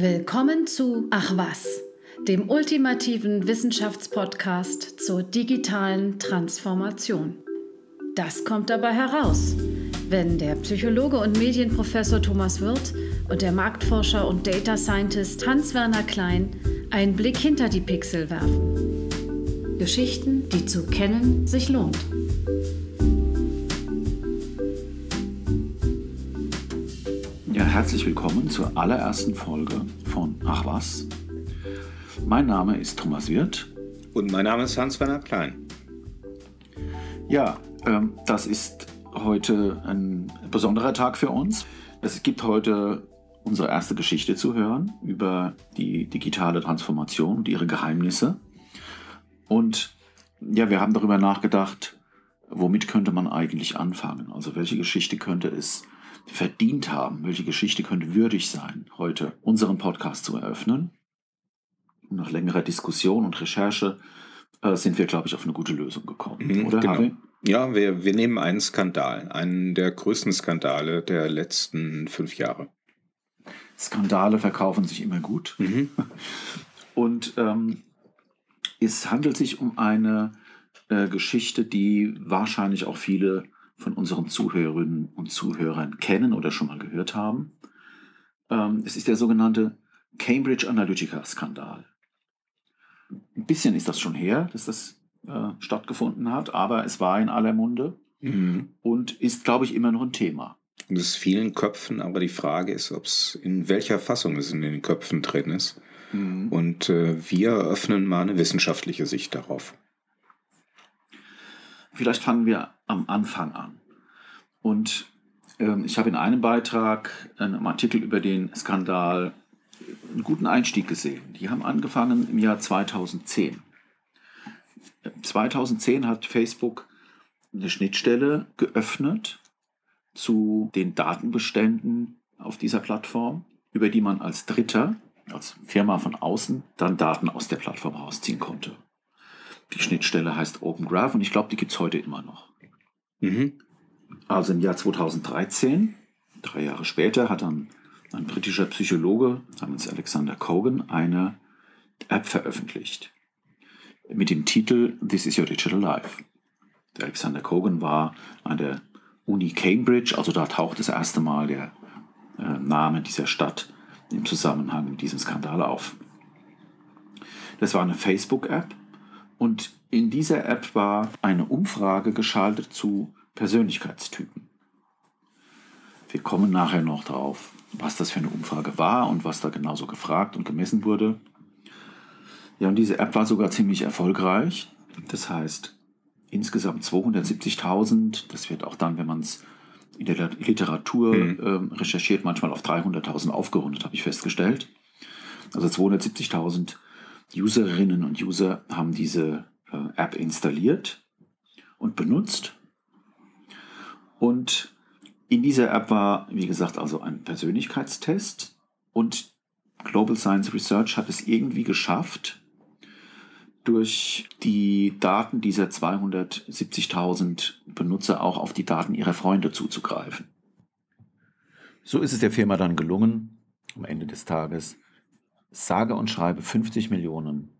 Willkommen zu Ach was, dem ultimativen Wissenschaftspodcast zur digitalen Transformation. Das kommt dabei heraus, wenn der Psychologe und Medienprofessor Thomas Wirth und der Marktforscher und Data Scientist Hans-Werner Klein einen Blick hinter die Pixel werfen. Geschichten, die zu kennen sich lohnt. Herzlich willkommen zur allerersten Folge von Ach was. Mein Name ist Thomas Wirth. Und mein Name ist Hans-Werner Klein. Ja, ähm, das ist heute ein besonderer Tag für uns. Es gibt heute unsere erste Geschichte zu hören über die digitale Transformation und ihre Geheimnisse. Und ja, wir haben darüber nachgedacht, womit könnte man eigentlich anfangen? Also welche Geschichte könnte es verdient haben, welche Geschichte könnte würdig sein, heute unseren Podcast zu eröffnen. Und nach längerer Diskussion und Recherche äh, sind wir, glaube ich, auf eine gute Lösung gekommen. Mhm, Oder, genau. Harry? Ja, wir, wir nehmen einen Skandal, einen der größten Skandale der letzten fünf Jahre. Skandale verkaufen sich immer gut. Mhm. Und ähm, es handelt sich um eine äh, Geschichte, die wahrscheinlich auch viele von unseren Zuhörerinnen und Zuhörern kennen oder schon mal gehört haben. Ähm, es ist der sogenannte Cambridge Analytica-Skandal. Ein bisschen ist das schon her, dass das äh, stattgefunden hat, aber es war in aller Munde mhm. und ist, glaube ich, immer noch ein Thema. Und es ist vielen Köpfen, aber die Frage ist, ob es in welcher Fassung es in den Köpfen drin ist. Mhm. Und äh, wir eröffnen mal eine wissenschaftliche Sicht darauf. Vielleicht fangen wir am Anfang an. Und ähm, ich habe in einem Beitrag, einem Artikel über den Skandal, einen guten Einstieg gesehen. Die haben angefangen im Jahr 2010. 2010 hat Facebook eine Schnittstelle geöffnet zu den Datenbeständen auf dieser Plattform, über die man als Dritter, als Firma von außen, dann Daten aus der Plattform rausziehen konnte. Die Schnittstelle heißt Open Graph und ich glaube, die gibt es heute immer noch. Mhm. Also im Jahr 2013, drei Jahre später, hat dann ein britischer Psychologe namens Alexander Cogan eine App veröffentlicht mit dem Titel This is Your Digital Life. Der Alexander Cogan war an der Uni Cambridge, also da taucht das erste Mal der äh, Name dieser Stadt im Zusammenhang mit diesem Skandal auf. Das war eine Facebook-App und in dieser App war eine Umfrage geschaltet zu Persönlichkeitstypen. Wir kommen nachher noch drauf, was das für eine Umfrage war und was da genauso gefragt und gemessen wurde. Ja, und diese App war sogar ziemlich erfolgreich. Das heißt, insgesamt 270.000, das wird auch dann, wenn man es in der Literatur mhm. ähm, recherchiert, manchmal auf 300.000 aufgerundet, habe ich festgestellt. Also 270.000 Userinnen und User haben diese App installiert und benutzt. Und in dieser App war, wie gesagt, also ein Persönlichkeitstest und Global Science Research hat es irgendwie geschafft, durch die Daten dieser 270.000 Benutzer auch auf die Daten ihrer Freunde zuzugreifen. So ist es der Firma dann gelungen, am Ende des Tages sage und schreibe 50 Millionen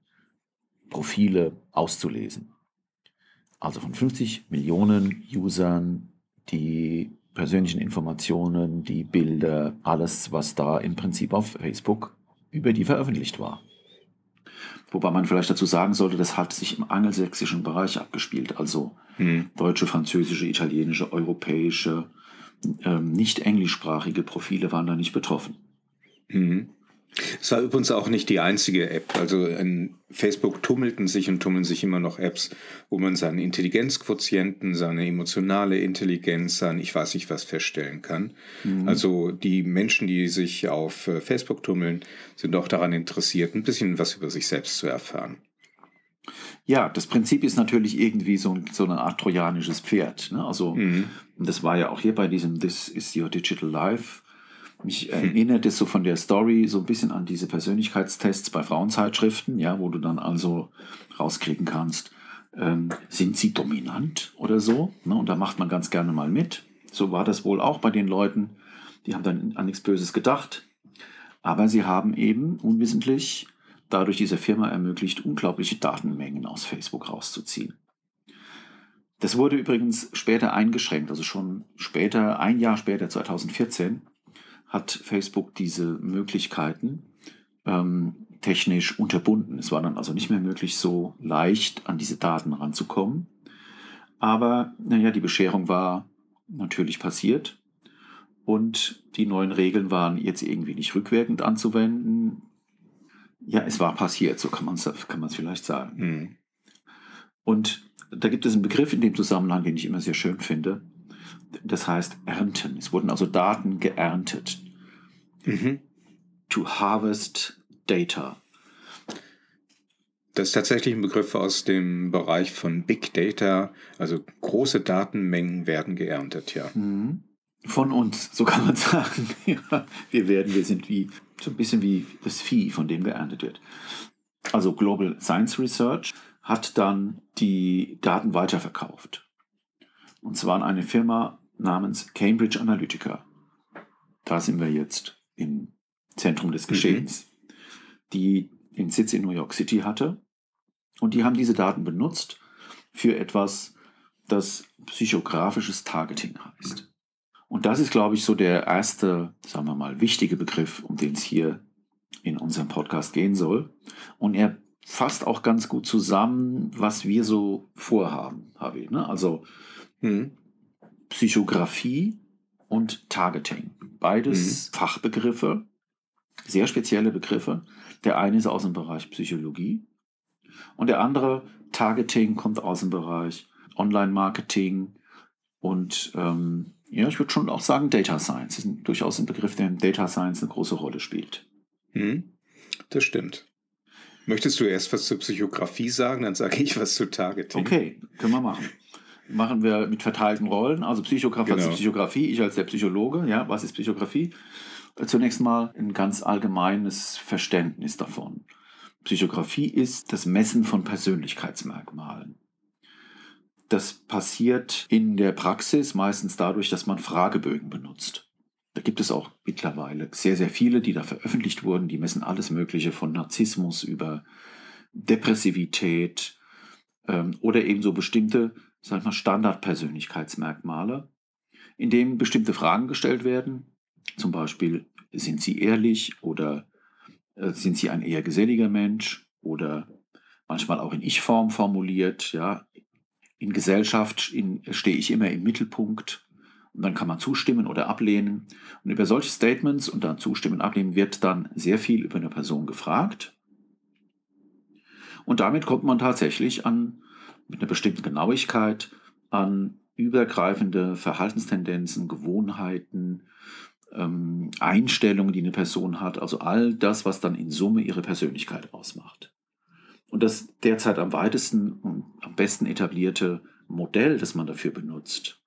Profile auszulesen. Also von 50 Millionen Usern die persönlichen Informationen, die Bilder, alles, was da im Prinzip auf Facebook über die veröffentlicht war. Wobei man vielleicht dazu sagen sollte, das hat sich im angelsächsischen Bereich abgespielt, also hm. deutsche, französische, italienische, europäische, ähm, nicht englischsprachige Profile waren da nicht betroffen. Mhm. Es war übrigens auch nicht die einzige App. Also in Facebook tummelten sich und tummeln sich immer noch Apps, wo man seinen Intelligenzquotienten, seine emotionale Intelligenz, sein ich weiß nicht was feststellen kann. Mhm. Also die Menschen, die sich auf äh, Facebook tummeln, sind auch daran interessiert, ein bisschen was über sich selbst zu erfahren. Ja, das Prinzip ist natürlich irgendwie so, so eine Art trojanisches Pferd. Ne? Also, mhm. das war ja auch hier bei diesem This is your digital life mich erinnert es so von der Story so ein bisschen an diese Persönlichkeitstests bei Frauenzeitschriften, ja, wo du dann also rauskriegen kannst, ähm, sind sie dominant oder so? Ne? Und da macht man ganz gerne mal mit. So war das wohl auch bei den Leuten. Die haben dann an nichts Böses gedacht. Aber sie haben eben unwissentlich dadurch dieser Firma ermöglicht, unglaubliche Datenmengen aus Facebook rauszuziehen. Das wurde übrigens später eingeschränkt, also schon später, ein Jahr später, 2014, hat Facebook diese Möglichkeiten ähm, technisch unterbunden. Es war dann also nicht mehr möglich, so leicht an diese Daten ranzukommen. Aber naja, die Bescherung war natürlich passiert und die neuen Regeln waren jetzt irgendwie nicht rückwirkend anzuwenden. Ja, es war passiert, so kann man es kann vielleicht sagen. Mhm. Und da gibt es einen Begriff in dem Zusammenhang, den ich immer sehr schön finde. Das heißt ernten. Es wurden also Daten geerntet. Mhm. To harvest data. Das ist tatsächlich ein Begriff aus dem Bereich von Big Data. Also große Datenmengen werden geerntet, ja. Mhm. Von uns, so kann man sagen. ja, wir werden, wir sind wie, so ein bisschen wie das Vieh, von dem geerntet wird. Also Global Science Research hat dann die Daten weiterverkauft. Und zwar an eine Firma namens Cambridge Analytica. Da sind wir jetzt im Zentrum des mhm. Geschehens, mhm. die den Sitz in New York City hatte. Und die haben diese Daten benutzt für etwas, das psychografisches Targeting heißt. Und das ist, glaube ich, so der erste, sagen wir mal, wichtige Begriff, um den es hier in unserem Podcast gehen soll. Und er fasst auch ganz gut zusammen, was wir so vorhaben, Harvey. Ne? Also hm, Psychografie und Targeting. Beides mhm. Fachbegriffe, sehr spezielle Begriffe. Der eine ist aus dem Bereich Psychologie und der andere Targeting kommt aus dem Bereich Online-Marketing und ähm, ja, ich würde schon auch sagen Data Science. Das ist durchaus ein Begriff, der in Data Science eine große Rolle spielt. Mhm. Das stimmt. Möchtest du erst was zur Psychografie sagen, dann sage ich was zu Targeting. Okay, können wir machen machen wir mit verteilten Rollen. Also Psychografie, genau. Psychografie, ich als der Psychologe. Ja, was ist Psychografie? Zunächst mal ein ganz allgemeines Verständnis davon. Psychografie ist das Messen von Persönlichkeitsmerkmalen. Das passiert in der Praxis meistens dadurch, dass man Fragebögen benutzt. Da gibt es auch mittlerweile sehr, sehr viele, die da veröffentlicht wurden. Die messen alles Mögliche von Narzissmus über Depressivität ähm, oder eben so bestimmte sag ich mal, Standardpersönlichkeitsmerkmale, in denen bestimmte Fragen gestellt werden. Zum Beispiel, sind Sie ehrlich oder äh, sind Sie ein eher geselliger Mensch oder manchmal auch in Ich-Form formuliert, ja. In Gesellschaft stehe ich immer im Mittelpunkt. Und dann kann man zustimmen oder ablehnen. Und über solche Statements und dann zustimmen, ablehnen wird dann sehr viel über eine Person gefragt. Und damit kommt man tatsächlich an mit einer bestimmten Genauigkeit an übergreifende Verhaltenstendenzen, Gewohnheiten, ähm, Einstellungen, die eine Person hat, also all das, was dann in Summe ihre Persönlichkeit ausmacht. Und das derzeit am weitesten und am besten etablierte Modell, das man dafür benutzt,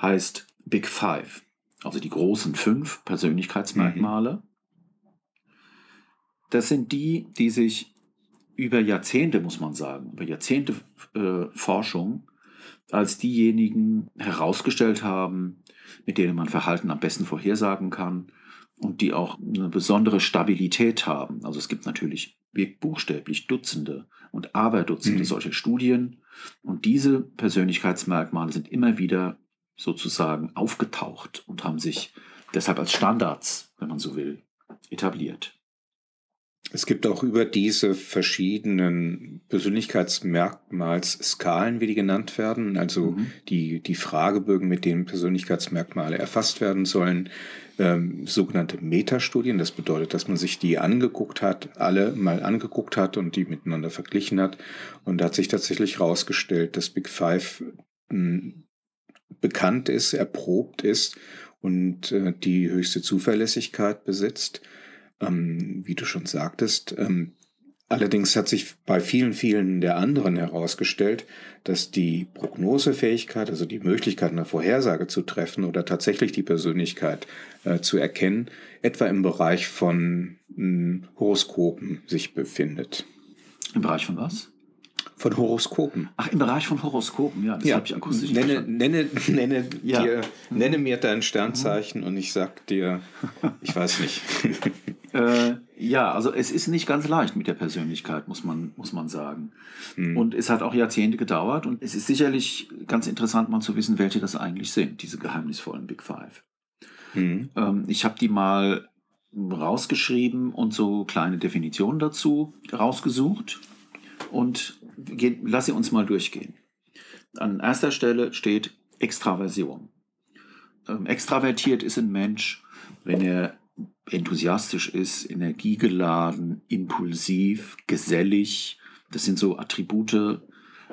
heißt Big Five, also die großen fünf Persönlichkeitsmerkmale. Mhm. Das sind die, die sich über Jahrzehnte, muss man sagen, über Jahrzehnte äh, Forschung als diejenigen herausgestellt haben, mit denen man Verhalten am besten vorhersagen kann und die auch eine besondere Stabilität haben. Also es gibt natürlich buchstäblich Dutzende und Aberdutzende mhm. solcher Studien und diese Persönlichkeitsmerkmale sind immer wieder sozusagen aufgetaucht und haben sich deshalb als Standards, wenn man so will, etabliert. Es gibt auch über diese verschiedenen Persönlichkeitsmerkmalsskalen, wie die genannt werden, also mhm. die, die Fragebögen, mit denen Persönlichkeitsmerkmale erfasst werden sollen, ähm, sogenannte Metastudien. Das bedeutet, dass man sich die angeguckt hat, alle mal angeguckt hat und die miteinander verglichen hat. Und da hat sich tatsächlich herausgestellt, dass Big Five hm, bekannt ist, erprobt ist und äh, die höchste Zuverlässigkeit besitzt ähm, wie du schon sagtest. Ähm, allerdings hat sich bei vielen, vielen der anderen herausgestellt, dass die Prognosefähigkeit, also die Möglichkeit, eine Vorhersage zu treffen oder tatsächlich die Persönlichkeit äh, zu erkennen, etwa im Bereich von äh, Horoskopen sich befindet. Im Bereich von was? Von Horoskopen. Ach, im Bereich von Horoskopen, ja, das ja. habe ich akustisch nenne, nenne, nenne, ja. dir, nenne mir dein Sternzeichen mhm. und ich sag dir, ich weiß nicht. äh, ja, also es ist nicht ganz leicht mit der Persönlichkeit, muss man, muss man sagen. Mhm. Und es hat auch Jahrzehnte gedauert und es ist sicherlich ganz interessant mal zu wissen, welche das eigentlich sind, diese geheimnisvollen Big Five. Mhm. Ähm, ich habe die mal rausgeschrieben und so kleine Definitionen dazu rausgesucht und lass sie uns mal durchgehen. An erster Stelle steht Extraversion. Ähm, extravertiert ist ein Mensch, wenn er enthusiastisch ist, energiegeladen, impulsiv, gesellig. Das sind so Attribute,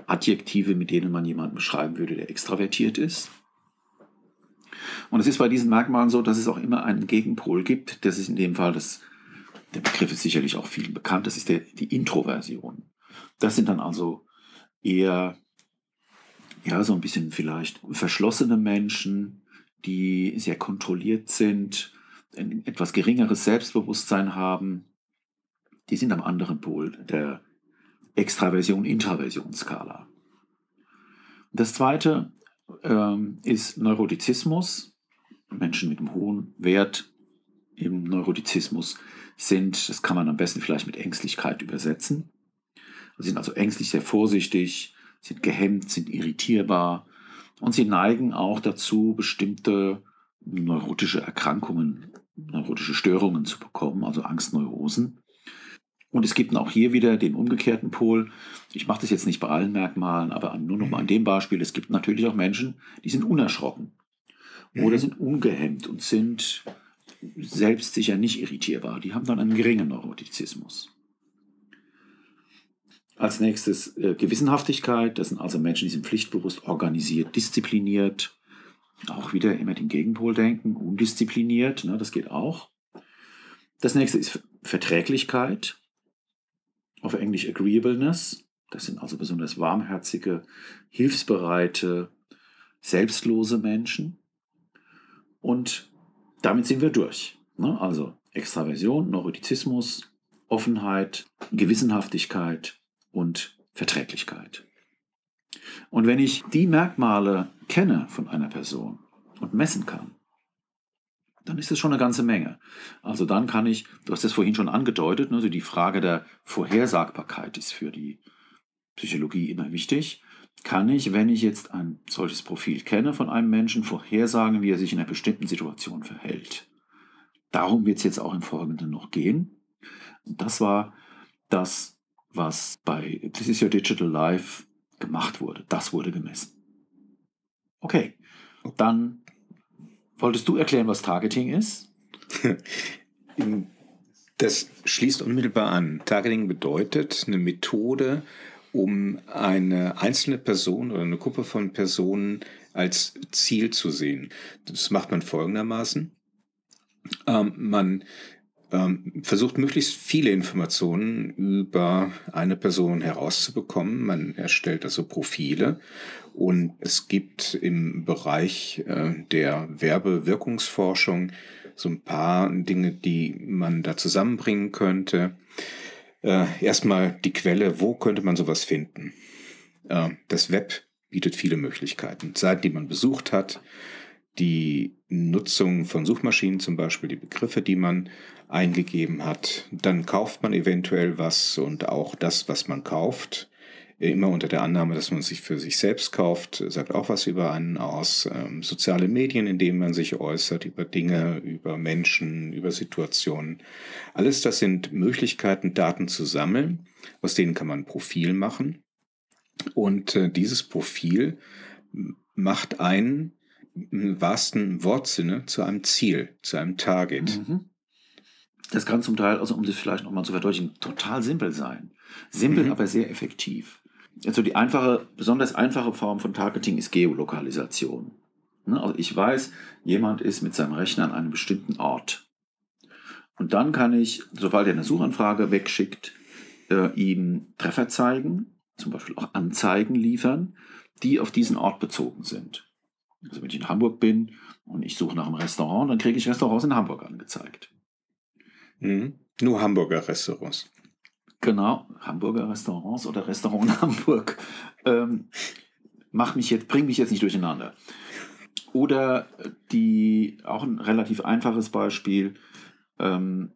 Adjektive, mit denen man jemanden beschreiben würde, der extravertiert ist. Und es ist bei diesen Merkmalen so, dass es auch immer einen Gegenpol gibt. Das ist in dem Fall, das, der Begriff ist sicherlich auch vielen bekannt, das ist der, die Introversion. Das sind dann also eher, ja, so ein bisschen vielleicht verschlossene Menschen, die sehr kontrolliert sind, ein etwas geringeres Selbstbewusstsein haben. Die sind am anderen Pol der Extraversion-Intraversion-Skala. Das zweite ähm, ist Neurotizismus. Menschen mit einem hohen Wert im Neurotizismus sind, das kann man am besten vielleicht mit Ängstlichkeit übersetzen. Sind also ängstlich, sehr vorsichtig, sind gehemmt, sind irritierbar und sie neigen auch dazu, bestimmte neurotische Erkrankungen, neurotische Störungen zu bekommen, also Angstneurosen. Und es gibt auch hier wieder den umgekehrten Pol. Ich mache das jetzt nicht bei allen Merkmalen, aber nur noch mal an dem Beispiel. Es gibt natürlich auch Menschen, die sind unerschrocken oder mhm. sind ungehemmt und sind selbstsicher nicht irritierbar. Die haben dann einen geringen Neurotizismus. Als nächstes äh, Gewissenhaftigkeit. Das sind also Menschen, die sind pflichtbewusst, organisiert, diszipliniert. Auch wieder immer den Gegenpol denken, undiszipliniert. Ne, das geht auch. Das nächste ist Verträglichkeit auf Englisch Agreeableness. Das sind also besonders warmherzige, hilfsbereite, selbstlose Menschen. Und damit sind wir durch. Ne? Also Extraversion, Neurotizismus, Offenheit, Gewissenhaftigkeit und Verträglichkeit. Und wenn ich die Merkmale kenne von einer Person und messen kann, dann ist es schon eine ganze Menge. Also dann kann ich, du hast es vorhin schon angedeutet, also die Frage der Vorhersagbarkeit ist für die Psychologie immer wichtig. Kann ich, wenn ich jetzt ein solches Profil kenne von einem Menschen, vorhersagen, wie er sich in einer bestimmten Situation verhält? Darum wird es jetzt auch im Folgenden noch gehen. das war das, was bei This is Your Digital Life gemacht wurde. Das wurde gemessen. Okay, dann Wolltest du erklären, was Targeting ist? Das schließt unmittelbar an. Targeting bedeutet eine Methode, um eine einzelne Person oder eine Gruppe von Personen als Ziel zu sehen. Das macht man folgendermaßen. Ähm, man ähm, versucht möglichst viele Informationen über eine Person herauszubekommen. Man erstellt also Profile und es gibt im Bereich äh, der Werbewirkungsforschung so ein paar Dinge, die man da zusammenbringen könnte. Äh, erstmal die Quelle, wo könnte man sowas finden? Äh, das Web bietet viele Möglichkeiten. Seiten, die man besucht hat, die Nutzung von Suchmaschinen zum Beispiel, die Begriffe, die man eingegeben hat. Dann kauft man eventuell was und auch das, was man kauft, immer unter der Annahme, dass man sich für sich selbst kauft, sagt auch was über einen aus. Ähm, soziale Medien, in denen man sich äußert, über Dinge, über Menschen, über Situationen. Alles das sind Möglichkeiten, Daten zu sammeln. Aus denen kann man ein Profil machen. Und äh, dieses Profil macht einen im wahrsten Wortsinne zu einem Ziel, zu einem Target. Mhm. Das kann zum Teil, also um das vielleicht nochmal zu verdeutlichen, total simpel sein. Simpel, mhm. aber sehr effektiv. Also die einfache, besonders einfache Form von Targeting ist Geolokalisation. Ne, also ich weiß, jemand ist mit seinem Rechner an einem bestimmten Ort. Und dann kann ich, sobald er eine Suchanfrage wegschickt, äh, ihm Treffer zeigen, zum Beispiel auch Anzeigen liefern, die auf diesen Ort bezogen sind. Also wenn ich in Hamburg bin und ich suche nach einem Restaurant, dann kriege ich Restaurants in Hamburg angezeigt. Mhm. Nur Hamburger Restaurants. Genau, Hamburger Restaurants oder Restaurant in Hamburg. Ähm, mach mich jetzt, bring mich jetzt nicht durcheinander. Oder die, auch ein relativ einfaches Beispiel, ähm,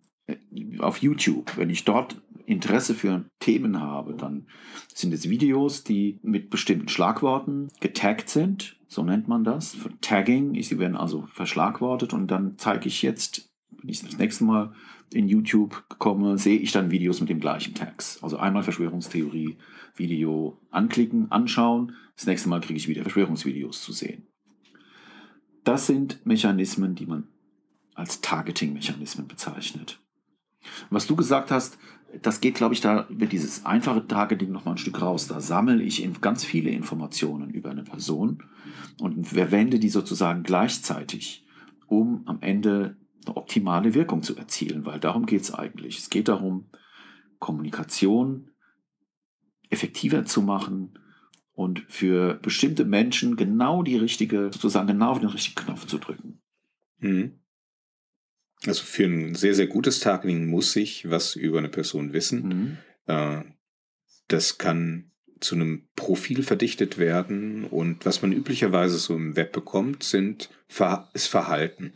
auf YouTube, wenn ich dort Interesse für Themen habe, dann sind es Videos, die mit bestimmten Schlagworten getaggt sind, so nennt man das. Tagging, sie werden also verschlagwortet und dann zeige ich jetzt, wenn ich das nächste Mal in YouTube komme, sehe ich dann Videos mit dem gleichen Tags. Also einmal Verschwörungstheorie, Video anklicken, anschauen, das nächste Mal kriege ich wieder Verschwörungsvideos zu sehen. Das sind Mechanismen, die man als Targeting-Mechanismen bezeichnet. Was du gesagt hast, das geht, glaube ich, da über dieses einfache Targeting noch mal ein Stück raus. Da sammle ich ganz viele Informationen über eine Person und verwende die sozusagen gleichzeitig, um am Ende eine optimale Wirkung zu erzielen, weil darum geht es eigentlich. Es geht darum, Kommunikation effektiver zu machen und für bestimmte Menschen genau die richtige, sozusagen genau auf den richtigen Knopf zu drücken. Mhm. Also für ein sehr, sehr gutes Targeting muss ich was über eine Person wissen. Mhm. Äh, das kann zu einem Profil verdichtet werden und was man üblicherweise so im Web bekommt, sind, ist Verhalten.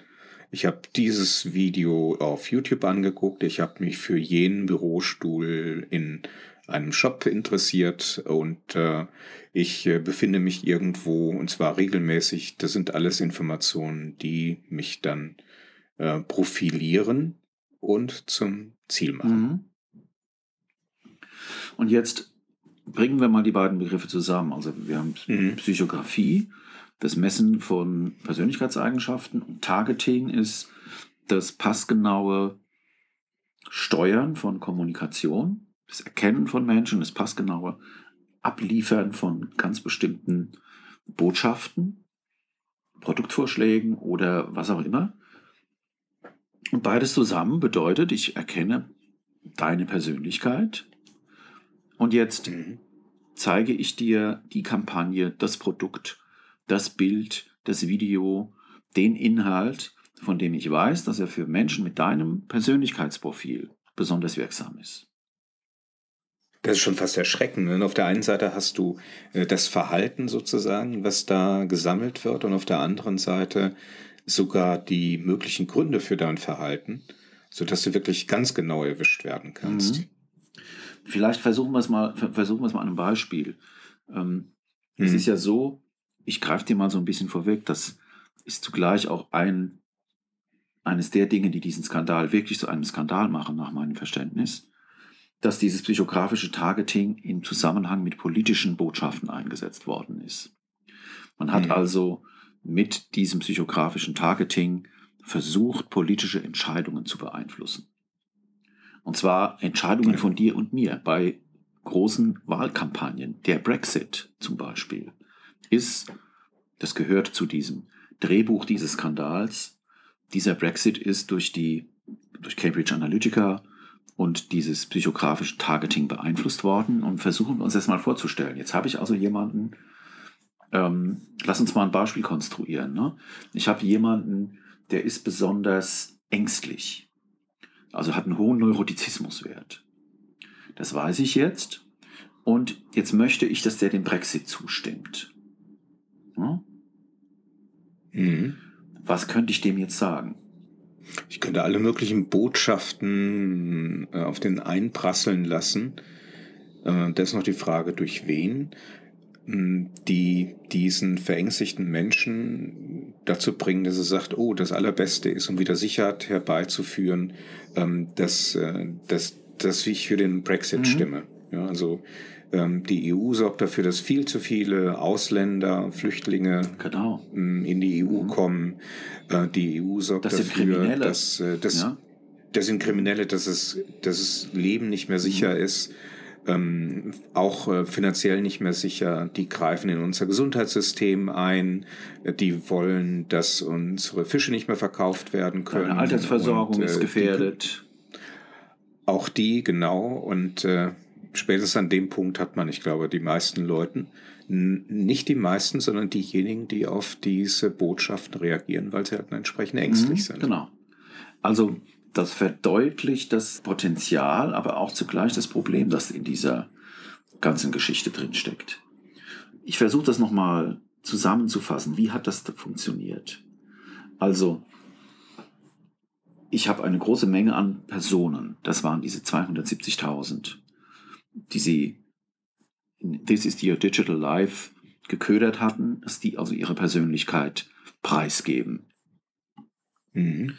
Ich habe dieses Video auf YouTube angeguckt, ich habe mich für jenen Bürostuhl in einem Shop interessiert und äh, ich äh, befinde mich irgendwo und zwar regelmäßig. Das sind alles Informationen, die mich dann äh, profilieren und zum Ziel machen. Mhm. Und jetzt bringen wir mal die beiden Begriffe zusammen. Also wir haben mhm. Psychografie, das Messen von Persönlichkeitseigenschaften und Targeting ist das passgenaue Steuern von Kommunikation, das Erkennen von Menschen, das passgenaue Abliefern von ganz bestimmten Botschaften, Produktvorschlägen oder was auch immer. Und beides zusammen bedeutet, ich erkenne deine Persönlichkeit und jetzt mhm. zeige ich dir die Kampagne, das Produkt, das Bild, das Video, den Inhalt, von dem ich weiß, dass er für Menschen mit deinem Persönlichkeitsprofil besonders wirksam ist. Das ist schon fast erschreckend. Ne? auf der einen Seite hast du äh, das Verhalten sozusagen, was da gesammelt wird, und auf der anderen Seite sogar die möglichen Gründe für dein Verhalten, sodass du wirklich ganz genau erwischt werden kannst. Mhm. Vielleicht versuchen wir es mal, versuchen wir es mal an einem Beispiel. Ähm, mhm. Es ist ja so, ich greife dir mal so ein bisschen vorweg, das ist zugleich auch ein, eines der Dinge, die diesen Skandal wirklich zu einem Skandal machen, nach meinem Verständnis, dass dieses psychografische Targeting im Zusammenhang mit politischen Botschaften eingesetzt worden ist. Man hat mhm. also mit diesem psychografischen Targeting versucht, politische Entscheidungen zu beeinflussen. Und zwar Entscheidungen von dir und mir bei großen Wahlkampagnen. Der Brexit zum Beispiel ist, das gehört zu diesem Drehbuch dieses Skandals. Dieser Brexit ist durch die, durch Cambridge Analytica und dieses psychografische Targeting beeinflusst worden. Und versuchen wir uns das mal vorzustellen. Jetzt habe ich also jemanden, ähm, lass uns mal ein Beispiel konstruieren. Ne? Ich habe jemanden, der ist besonders ängstlich, also hat einen hohen Neurotizismuswert. Das weiß ich jetzt. Und jetzt möchte ich, dass der dem Brexit zustimmt. Hm? Mhm. Was könnte ich dem jetzt sagen? Ich könnte alle möglichen Botschaften äh, auf den einprasseln lassen. Äh, da ist noch die Frage, durch wen die diesen verängstigten Menschen dazu bringen, dass er sagt, oh, das Allerbeste ist, um wieder Sicherheit herbeizuführen, ähm, dass, äh, dass, dass ich für den Brexit mhm. stimme. Ja, also ähm, die EU sorgt dafür, dass viel zu viele Ausländer, Flüchtlinge genau. Ähm, in die EU mhm. kommen. Äh, die EU sorgt das dafür, dass, äh, dass ja. das sind Kriminelle, dass es, dass es Leben nicht mehr sicher mhm. ist ähm, auch äh, finanziell nicht mehr sicher. Die greifen in unser Gesundheitssystem ein. Die wollen, dass unsere Fische nicht mehr verkauft werden können. Eine Altersversorgung und, äh, ist gefährdet. Die, auch die, genau. Und äh, spätestens an dem Punkt hat man, ich glaube, die meisten Leuten, nicht die meisten, sondern diejenigen, die auf diese Botschaften reagieren, weil sie halt entsprechend ängstlich mhm, sind. Genau. Also das verdeutlicht das Potenzial, aber auch zugleich das Problem, das in dieser ganzen Geschichte drin steckt. Ich versuche das nochmal zusammenzufassen. Wie hat das funktioniert? Also, ich habe eine große Menge an Personen, das waren diese 270.000, die sie in This is Your Digital Life geködert hatten, dass die also ihre Persönlichkeit preisgeben. Mhm.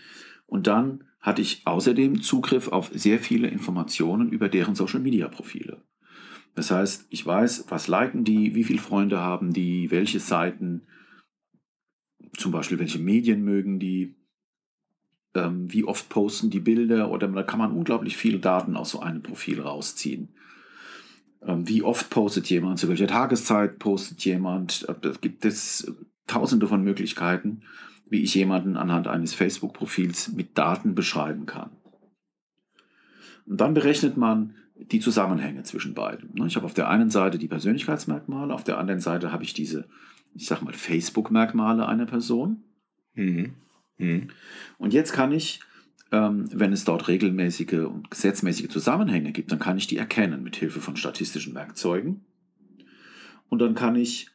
Und dann hatte ich außerdem Zugriff auf sehr viele Informationen über deren Social-Media-Profile. Das heißt, ich weiß, was liken die, wie viele Freunde haben die, welche Seiten, zum Beispiel welche Medien mögen die, ähm, wie oft posten die Bilder oder da kann man unglaublich viele Daten aus so einem Profil rausziehen. Ähm, wie oft postet jemand, zu welcher Tageszeit postet jemand, äh, da gibt es tausende von Möglichkeiten, wie ich jemanden anhand eines Facebook-Profils mit Daten beschreiben kann. Und dann berechnet man die Zusammenhänge zwischen beiden. Ne, ich habe auf der einen Seite die Persönlichkeitsmerkmale, auf der anderen Seite habe ich diese, ich sag mal, Facebook-Merkmale einer Person. Mhm. Mhm. Und jetzt kann ich, ähm, wenn es dort regelmäßige und gesetzmäßige Zusammenhänge gibt, dann kann ich die erkennen mit Hilfe von statistischen Werkzeugen. Und dann kann ich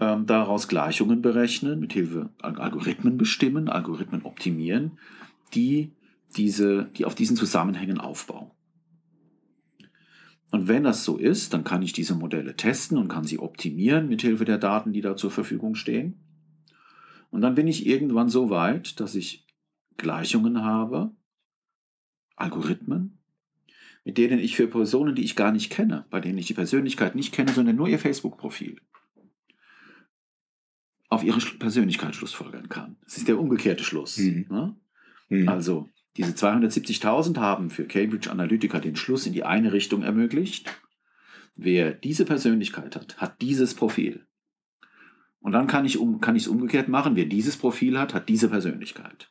ähm, daraus Gleichungen berechnen, mit Hilfe Algorithmen bestimmen, Algorithmen optimieren, die, diese, die auf diesen Zusammenhängen aufbauen. Und wenn das so ist, dann kann ich diese Modelle testen und kann sie optimieren mit Hilfe der Daten, die da zur Verfügung stehen. Und dann bin ich irgendwann so weit, dass ich Gleichungen habe, Algorithmen, mit denen ich für Personen, die ich gar nicht kenne, bei denen ich die Persönlichkeit nicht kenne, sondern nur ihr Facebook-Profil, auf ihre Persönlichkeit schlussfolgern kann. Das ist der umgekehrte Schluss. Mhm. Ne? Mhm. Also diese 270.000 haben für Cambridge Analytica den Schluss in die eine Richtung ermöglicht. Wer diese Persönlichkeit hat, hat dieses Profil. Und dann kann ich um, kann es umgekehrt machen. Wer dieses Profil hat, hat diese Persönlichkeit.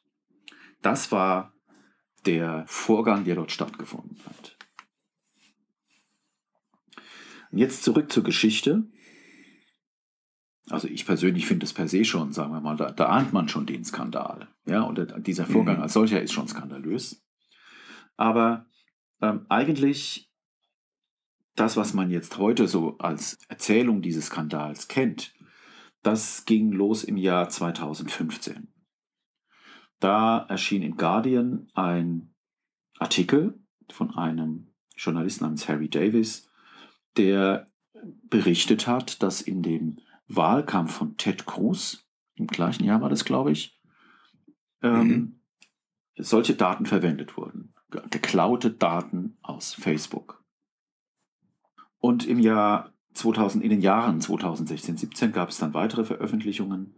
Das war der Vorgang, der dort stattgefunden hat. Und jetzt zurück zur Geschichte. Also ich persönlich finde es per se schon, sagen wir mal, da, da ahnt man schon den Skandal. Ja, und dieser Vorgang mhm. als solcher ist schon skandalös. Aber ähm, eigentlich das, was man jetzt heute so als Erzählung dieses Skandals kennt, das ging los im Jahr 2015. Da erschien im Guardian ein Artikel von einem Journalisten namens Harry Davis, der berichtet hat, dass in dem Wahlkampf von Ted Cruz, im gleichen Jahr war das, glaube ich, ähm, mhm. solche Daten verwendet wurden. Geklaute Daten aus Facebook. Und im Jahr 2000, in den Jahren 2016, 17 gab es dann weitere Veröffentlichungen,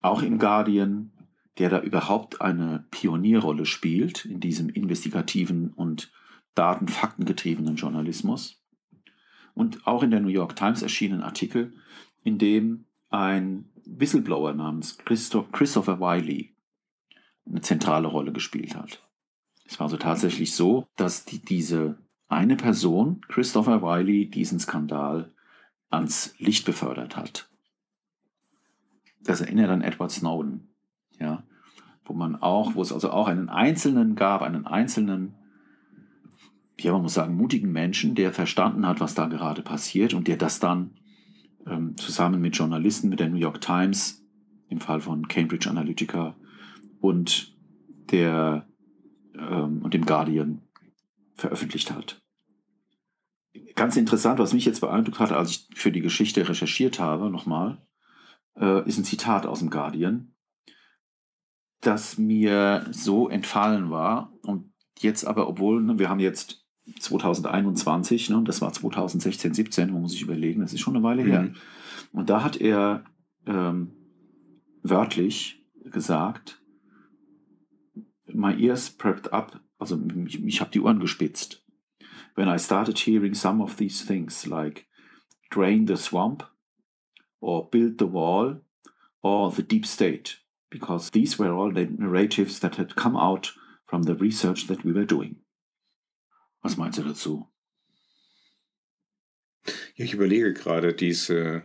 auch im Guardian, der da überhaupt eine Pionierrolle spielt in diesem investigativen und datenfaktengetriebenen Journalismus. Und auch in der New York Times erschienen Artikel, in dem ein Whistleblower namens Christopher Wiley eine zentrale Rolle gespielt hat. Es war also tatsächlich so, dass die, diese eine Person, Christopher Wiley, diesen Skandal ans Licht befördert hat. Das erinnert an Edward Snowden, ja, wo man auch, wo es also auch einen Einzelnen gab, einen einzelnen, ja, man muss sagen, mutigen Menschen, der verstanden hat, was da gerade passiert und der das dann ähm, zusammen mit Journalisten, mit der New York Times, im Fall von Cambridge Analytica und, der, ähm, und dem Guardian veröffentlicht hat. Ganz interessant, was mich jetzt beeindruckt hat, als ich für die Geschichte recherchiert habe, nochmal, äh, ist ein Zitat aus dem Guardian, das mir so entfallen war und jetzt aber, obwohl ne, wir haben jetzt 2021, ne, das war 2016, 17, man muss sich überlegen, das ist schon eine Weile mhm. her. Und da hat er ähm, wörtlich gesagt, my ears prepped up, also ich, ich habe die Ohren gespitzt. When I started hearing some of these things like drain the swamp or build the wall or the deep state, because these were all the narratives that had come out from the research that we were doing. Was meinst du dazu? Ja, ich überlege gerade diese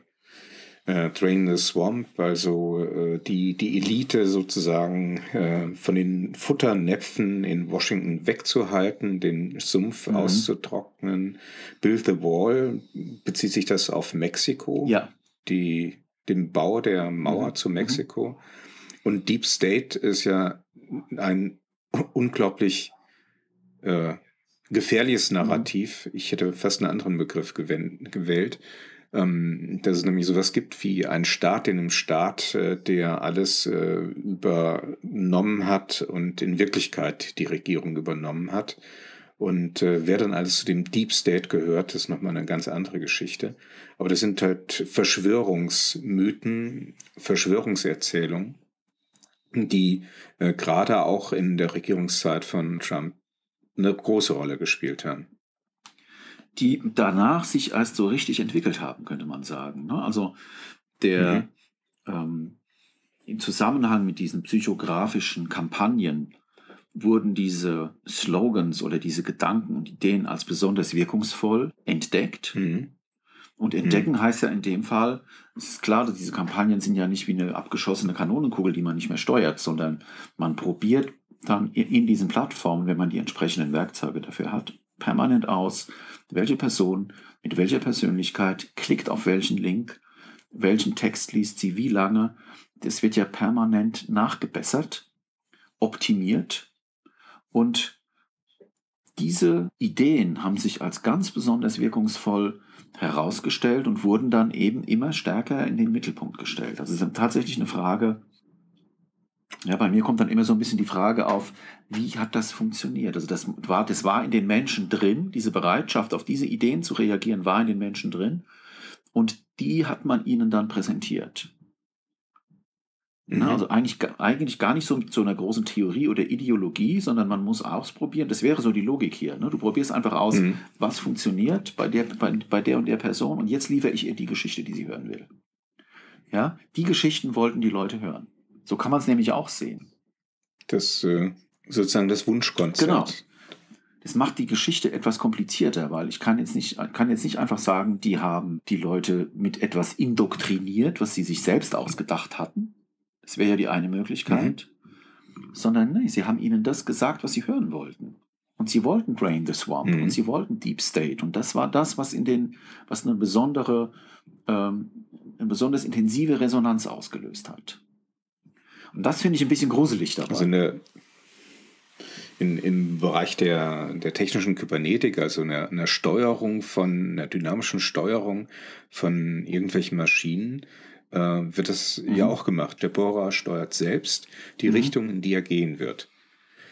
äh, Drain the Swamp, also äh, die, die Elite sozusagen äh, von den Futternäpfen in Washington wegzuhalten, den Sumpf mhm. auszutrocknen. Build the Wall, bezieht sich das auf Mexiko? Ja. Die, den Bau der Mauer mhm. zu mhm. Mexiko. Und Deep State ist ja ein unglaublich äh, gefährliches. Narrativ. Ich hätte fast einen anderen Begriff gewählt. Ähm, dass es nämlich sowas gibt wie ein Staat in einem Staat, äh, der alles äh, übernommen hat und in Wirklichkeit die Regierung übernommen hat. Und äh, wer dann alles zu dem Deep State gehört, ist nochmal eine ganz andere Geschichte. Aber das sind halt Verschwörungsmythen, Verschwörungserzählungen, die äh, gerade auch in der Regierungszeit von Trump eine große Rolle gespielt haben. Die danach sich erst so richtig entwickelt haben, könnte man sagen. Ne? Also der mhm. ähm, im Zusammenhang mit diesen psychografischen Kampagnen wurden diese Slogans oder diese Gedanken und Ideen als besonders wirkungsvoll entdeckt. Mhm. Und entdecken mhm. heißt ja in dem Fall, es ist klar, dass diese Kampagnen sind ja nicht wie eine abgeschossene Kanonenkugel, die man nicht mehr steuert, sondern man probiert dann in diesen Plattformen, wenn man die entsprechenden Werkzeuge dafür hat, permanent aus, welche Person mit welcher Persönlichkeit klickt auf welchen Link, welchen Text liest sie wie lange. Das wird ja permanent nachgebessert, optimiert und diese Ideen haben sich als ganz besonders wirkungsvoll herausgestellt und wurden dann eben immer stärker in den Mittelpunkt gestellt. Also es ist tatsächlich eine Frage ja, bei mir kommt dann immer so ein bisschen die Frage auf, wie hat das funktioniert? Also das war, das war in den Menschen drin, diese Bereitschaft, auf diese Ideen zu reagieren, war in den Menschen drin. Und die hat man ihnen dann präsentiert. Mhm. Na, also eigentlich, eigentlich gar nicht so mit so einer großen Theorie oder Ideologie, sondern man muss ausprobieren. Das wäre so die Logik hier. Ne? Du probierst einfach aus, mhm. was funktioniert bei der, bei, bei der und der Person und jetzt liefere ich ihr die Geschichte, die sie hören will. Ja, die Geschichten wollten die Leute hören. So kann man es nämlich auch sehen. Das äh, sozusagen das Wunschkonzert. Genau. Das macht die Geschichte etwas komplizierter, weil ich kann jetzt nicht, kann jetzt nicht einfach sagen, die haben die Leute mit etwas indoktriniert, was sie sich selbst ausgedacht hatten. Das wäre ja die eine Möglichkeit. Mhm. Sondern nee, sie haben ihnen das gesagt, was sie hören wollten. Und sie wollten Drain the Swamp mhm. und sie wollten Deep State. Und das war das, was in den, was eine besondere, ähm, eine besonders intensive Resonanz ausgelöst hat. Und das finde ich ein bisschen gruselig dabei. Also eine, in, im Bereich der, der technischen Kybernetik, also einer, einer Steuerung von, einer dynamischen Steuerung von irgendwelchen Maschinen, äh, wird das mhm. ja auch gemacht. Der Bohrer steuert selbst die mhm. Richtung, in die er gehen wird.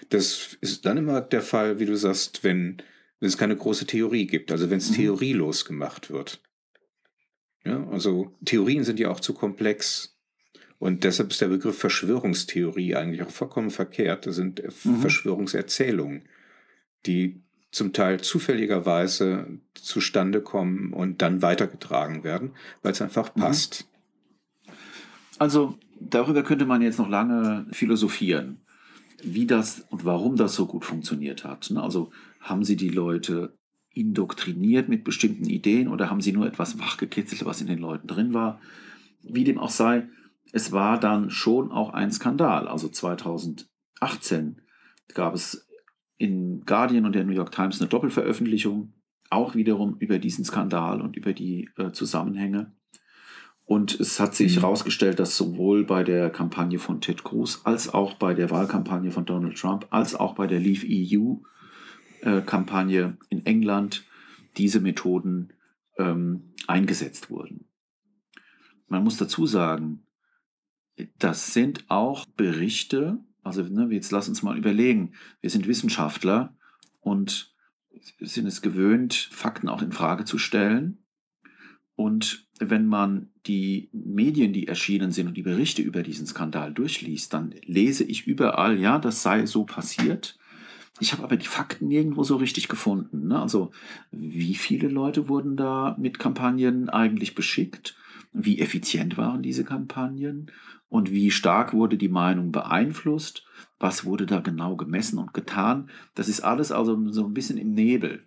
Das ist dann immer der Fall, wie du sagst, wenn, wenn es keine große Theorie gibt, also wenn es mhm. theorielos gemacht wird. Ja, also Theorien sind ja auch zu komplex. Und deshalb ist der Begriff Verschwörungstheorie eigentlich auch vollkommen verkehrt. Das sind mhm. Verschwörungserzählungen, die zum Teil zufälligerweise zustande kommen und dann weitergetragen werden, weil es einfach mhm. passt. Also darüber könnte man jetzt noch lange philosophieren, wie das und warum das so gut funktioniert hat. Ne? Also haben sie die Leute indoktriniert mit bestimmten Ideen oder haben sie nur etwas wachgekitzelt, was in den Leuten drin war? Wie dem auch sei, es war dann schon auch ein Skandal. Also 2018 gab es in Guardian und der New York Times eine Doppelveröffentlichung, auch wiederum über diesen Skandal und über die äh, Zusammenhänge. Und es hat sich herausgestellt, mhm. dass sowohl bei der Kampagne von Ted Cruz als auch bei der Wahlkampagne von Donald Trump als auch bei der Leave EU-Kampagne äh, in England diese Methoden ähm, eingesetzt wurden. Man muss dazu sagen, das sind auch Berichte, also ne, jetzt lass uns mal überlegen, wir sind Wissenschaftler und sind es gewöhnt, Fakten auch in Frage zu stellen. Und wenn man die Medien, die erschienen sind und die Berichte über diesen Skandal durchliest, dann lese ich überall, ja, das sei so passiert. Ich habe aber die Fakten nirgendwo so richtig gefunden. Ne? Also wie viele Leute wurden da mit Kampagnen eigentlich beschickt? Wie effizient waren diese Kampagnen? Und wie stark wurde die Meinung beeinflusst, was wurde da genau gemessen und getan. Das ist alles also so ein bisschen im Nebel.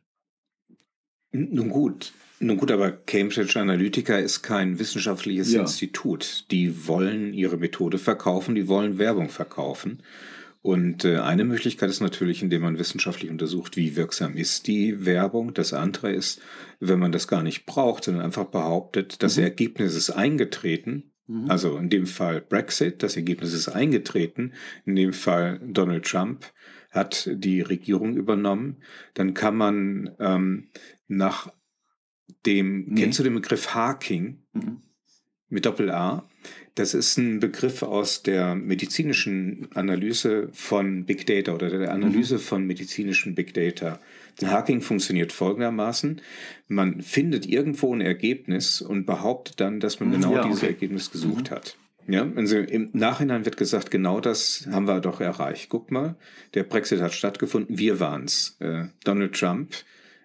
Nun gut, nun gut, aber Cambridge Analytica ist kein wissenschaftliches ja. Institut. Die wollen ihre Methode verkaufen, die wollen Werbung verkaufen. Und äh, eine Möglichkeit ist natürlich, indem man wissenschaftlich untersucht, wie wirksam ist die Werbung. Das andere ist, wenn man das gar nicht braucht, sondern einfach behauptet, das mhm. Ergebnis ist eingetreten, Mhm. Also in dem Fall Brexit, das Ergebnis ist eingetreten. In dem Fall Donald Trump hat die Regierung übernommen. Dann kann man ähm, nach dem, nee. kennst du den Begriff Hacking mhm. mit Doppel-A? Das ist ein Begriff aus der medizinischen Analyse von Big Data oder der Analyse mhm. von medizinischen Big Data. Hacking funktioniert folgendermaßen. Man findet irgendwo ein Ergebnis und behauptet dann, dass man mhm. genau ja, dieses okay. Ergebnis gesucht mhm. hat. Ja, also im Nachhinein wird gesagt, genau das haben wir doch erreicht. Guck mal, der Brexit hat stattgefunden, wir waren's. Äh, Donald Trump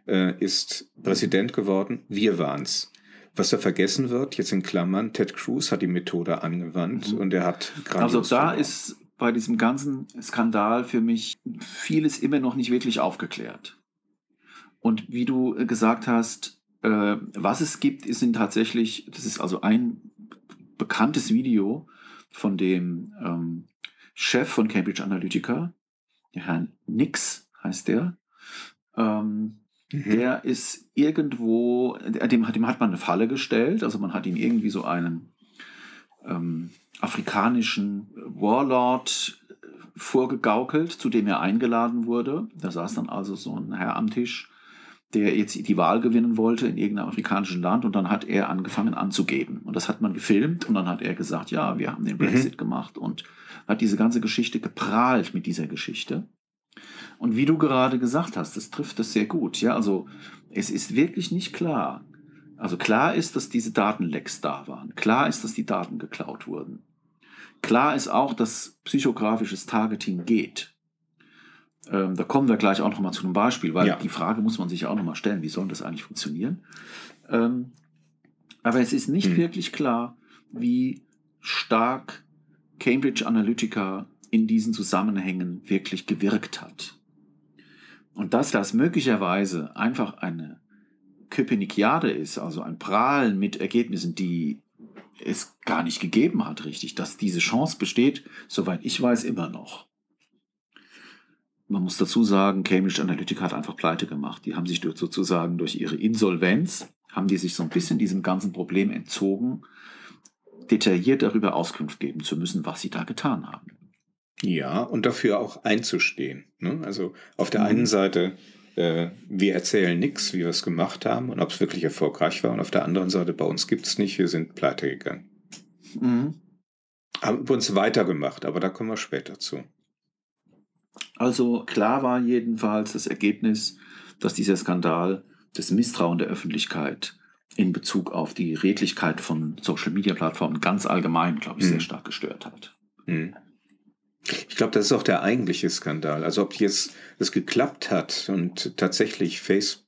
äh, ist Präsident geworden, wir waren's. Was da vergessen wird, jetzt in Klammern, Ted Cruz hat die Methode angewandt mhm. und er hat gerade. Also da verloren. ist bei diesem ganzen Skandal für mich vieles immer noch nicht wirklich aufgeklärt. Und wie du gesagt hast, äh, was es gibt, sind tatsächlich, das ist also ein bekanntes Video von dem ähm, Chef von Cambridge Analytica, der Herr Nix heißt der. Ähm, mhm. Der ist irgendwo, dem, dem, hat man eine Falle gestellt, also man hat ihm irgendwie so einen ähm, afrikanischen Warlord vorgegaukelt, zu dem er eingeladen wurde. Da saß dann also so ein Herr am Tisch der jetzt die Wahl gewinnen wollte in irgendeinem afrikanischen Land und dann hat er angefangen anzugeben. Und das hat man gefilmt und dann hat er gesagt, ja, wir haben den mhm. Brexit mhm. gemacht und hat diese ganze Geschichte geprahlt mit dieser Geschichte. Und wie du gerade gesagt hast, das trifft das sehr gut. Ja, also es ist wirklich nicht klar. Also klar ist, dass diese Datenlecks da waren. Klar ist, dass die Daten geklaut wurden. Klar ist auch, dass psychografisches Targeting geht. Ähm, da kommen wir gleich auch noch mal zu einem Beispiel, weil ja. die Frage muss man sich ja auch noch mal stellen, wie soll das eigentlich funktionieren? Ähm, aber es ist nicht hm. wirklich klar, wie stark Cambridge Analytica in diesen Zusammenhängen wirklich gewirkt hat. Und dass das möglicherweise einfach eine Köpenikiade ist, also ein Prahlen mit Ergebnissen, die es gar nicht gegeben hat, richtig, dass diese Chance besteht, soweit ich weiß, immer noch. Man muss dazu sagen, Cambridge Analytica hat einfach pleite gemacht. Die haben sich durch, sozusagen durch ihre Insolvenz, haben die sich so ein bisschen diesem ganzen Problem entzogen, detailliert darüber Auskunft geben zu müssen, was sie da getan haben. Ja, und dafür auch einzustehen. Ne? Also auf der mhm. einen Seite, äh, wir erzählen nichts, wie wir es gemacht haben und ob es wirklich erfolgreich war. Und auf der anderen Seite, bei uns gibt es nicht, wir sind pleite gegangen. Mhm. Haben übrigens weitergemacht, aber da kommen wir später zu. Also klar war jedenfalls das Ergebnis, dass dieser Skandal das Misstrauen der Öffentlichkeit in Bezug auf die Redlichkeit von Social-Media-Plattformen ganz allgemein, glaube ich, sehr hm. stark gestört hat. Mhm. Ich glaube, das ist auch der eigentliche Skandal. Also ob jetzt es geklappt hat und tatsächlich Facebook